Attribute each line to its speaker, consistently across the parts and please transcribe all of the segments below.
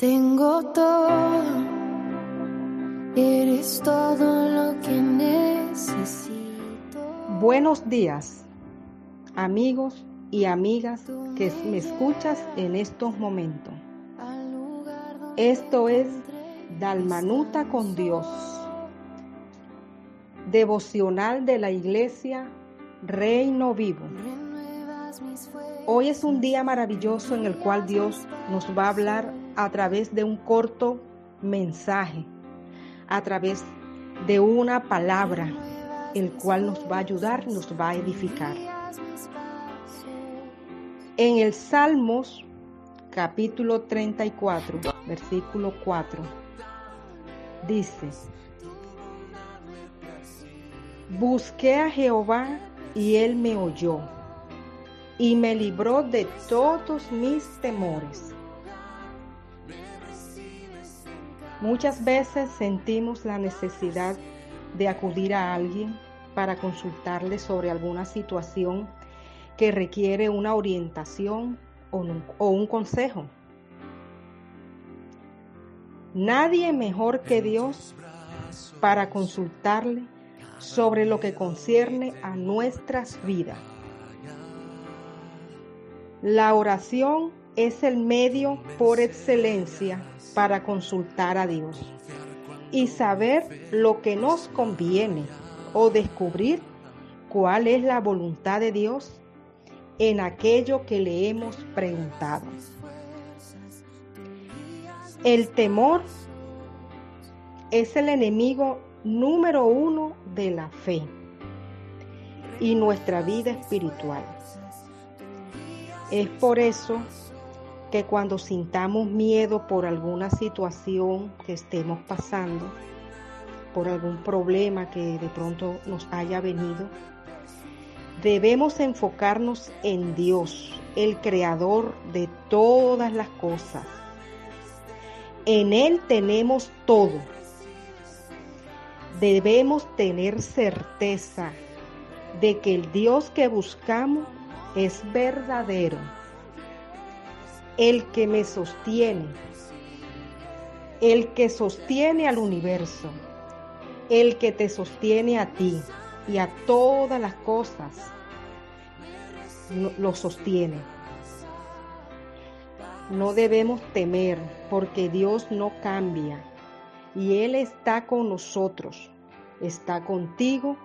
Speaker 1: Tengo todo, eres todo lo que necesito.
Speaker 2: Buenos días, amigos y amigas que me escuchas en estos momentos. Esto es Dalmanuta con Dios, devocional de la iglesia Reino Vivo. Hoy es un día maravilloso en el cual Dios nos va a hablar a través de un corto mensaje, a través de una palabra, el cual nos va a ayudar, nos va a edificar. En el Salmos capítulo 34, versículo 4, dice, Busqué a Jehová y él me oyó y me libró de todos mis temores. Muchas veces sentimos la necesidad de acudir a alguien para consultarle sobre alguna situación que requiere una orientación o un, consejo. Nadie mejor que Dios para consultarle sobre lo que concierne a nuestras vidas. La oración es el medio por excelencia para consultar a Dios y saber lo que nos conviene o descubrir cuál es la voluntad de Dios en aquello que le hemos preguntado. El temor es el enemigo número uno de la fe y nuestra vida espiritual. Es por eso que cuando sintamos miedo por alguna situación que estemos pasando, por algún problema que de pronto nos haya venido, debemos enfocarnos en Dios, el creador de todas las cosas. En Él tenemos todo. Debemos tener certeza de que el Dios que buscamos es verdadero, el que me sostiene, el que sostiene al universo, el que te sostiene a ti y a todas las cosas, lo sostiene. No debemos temer porque Dios no cambia y Él está con nosotros, está contigo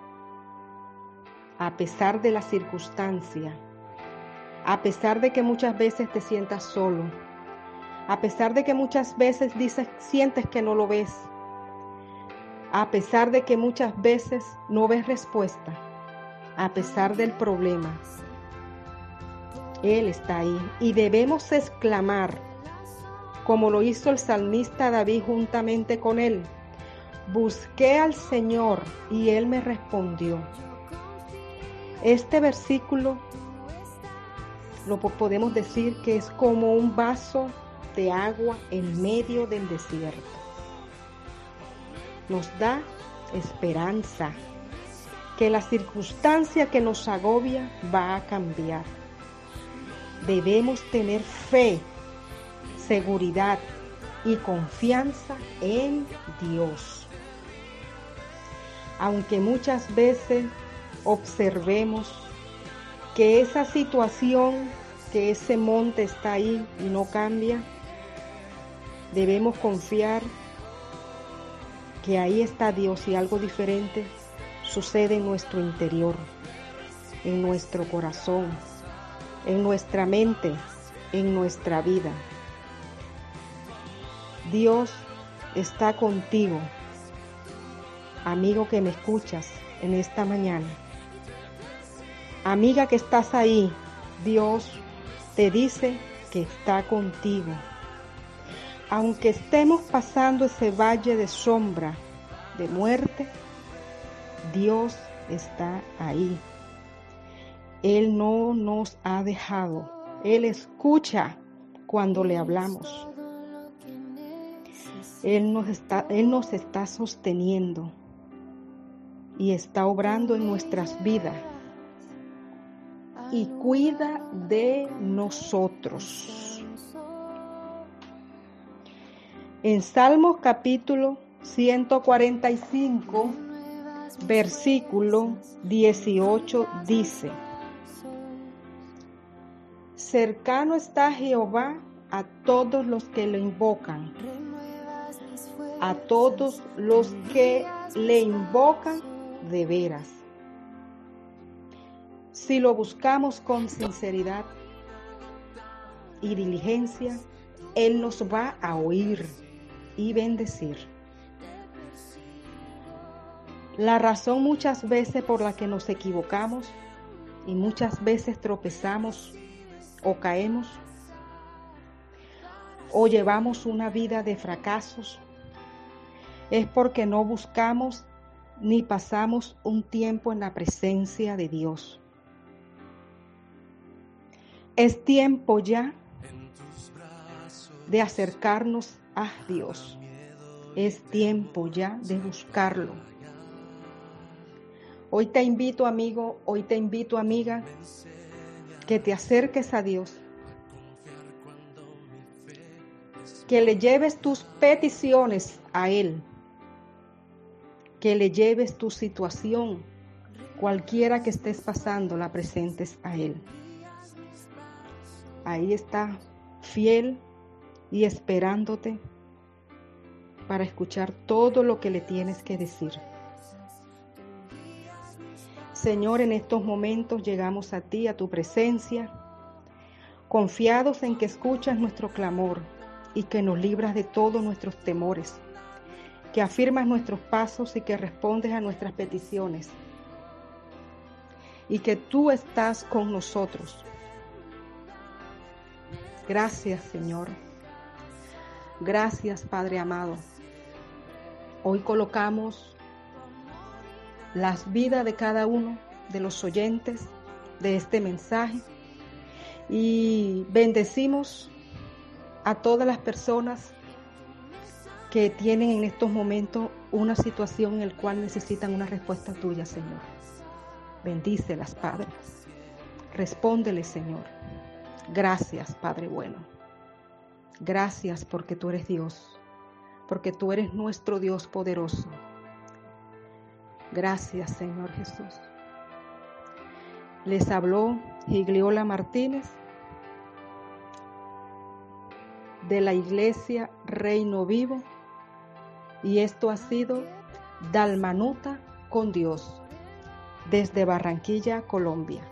Speaker 2: a pesar de la circunstancia a pesar de que muchas veces te sientas solo, a pesar de que muchas veces dices, sientes que no lo ves, a pesar de que muchas veces no ves respuesta, a pesar del problema. Él está ahí y debemos exclamar, como lo hizo el salmista David juntamente con él, busqué al Señor y Él me respondió. Este versículo lo podemos decir que es como un vaso de agua en medio del desierto. Nos da esperanza que la circunstancia que nos agobia va a cambiar. Debemos tener fe, seguridad y confianza en Dios. Aunque muchas veces observemos que esa situación, que ese monte está ahí y no cambia, debemos confiar que ahí está Dios y algo diferente sucede en nuestro interior, en nuestro corazón, en nuestra mente, en nuestra vida. Dios está contigo, amigo que me escuchas en esta mañana. Amiga que estás ahí, Dios te dice que está contigo. Aunque estemos pasando ese valle de sombra, de muerte, Dios está ahí. Él no nos ha dejado. Él escucha cuando le hablamos. Él nos está, Él nos está sosteniendo y está obrando en nuestras vidas y cuida de nosotros. En Salmos capítulo 145, versículo 18 dice, Cercano está Jehová a todos los que lo invocan, a todos los que le invocan de veras. Si lo buscamos con sinceridad y diligencia, Él nos va a oír y bendecir. La razón muchas veces por la que nos equivocamos y muchas veces tropezamos o caemos o llevamos una vida de fracasos es porque no buscamos ni pasamos un tiempo en la presencia de Dios. Es tiempo ya de acercarnos a Dios. Es tiempo ya de buscarlo. Hoy te invito, amigo, hoy te invito, amiga, que te acerques a Dios. Que le lleves tus peticiones a Él. Que le lleves tu situación, cualquiera que estés pasando, la presentes a Él. Ahí está, fiel y esperándote para escuchar todo lo que le tienes que decir. Señor, en estos momentos llegamos a ti, a tu presencia, confiados en que escuchas nuestro clamor y que nos libras de todos nuestros temores, que afirmas nuestros pasos y que respondes a nuestras peticiones, y que tú estás con nosotros. Gracias, Señor. Gracias, Padre amado. Hoy colocamos las vidas de cada uno de los oyentes de este mensaje y bendecimos a todas las personas que tienen en estos momentos una situación en la cual necesitan una respuesta tuya, Señor. Bendícelas, Padre. Respóndele, Señor. Gracias, Padre bueno. Gracias porque tú eres Dios, porque tú eres nuestro Dios poderoso Gracias, Señor Jesús. Les habló Gigliola Martínez de la Iglesia Reino Vivo y esto ha sido Dalmanuta con Dios desde Barranquilla, Colombia.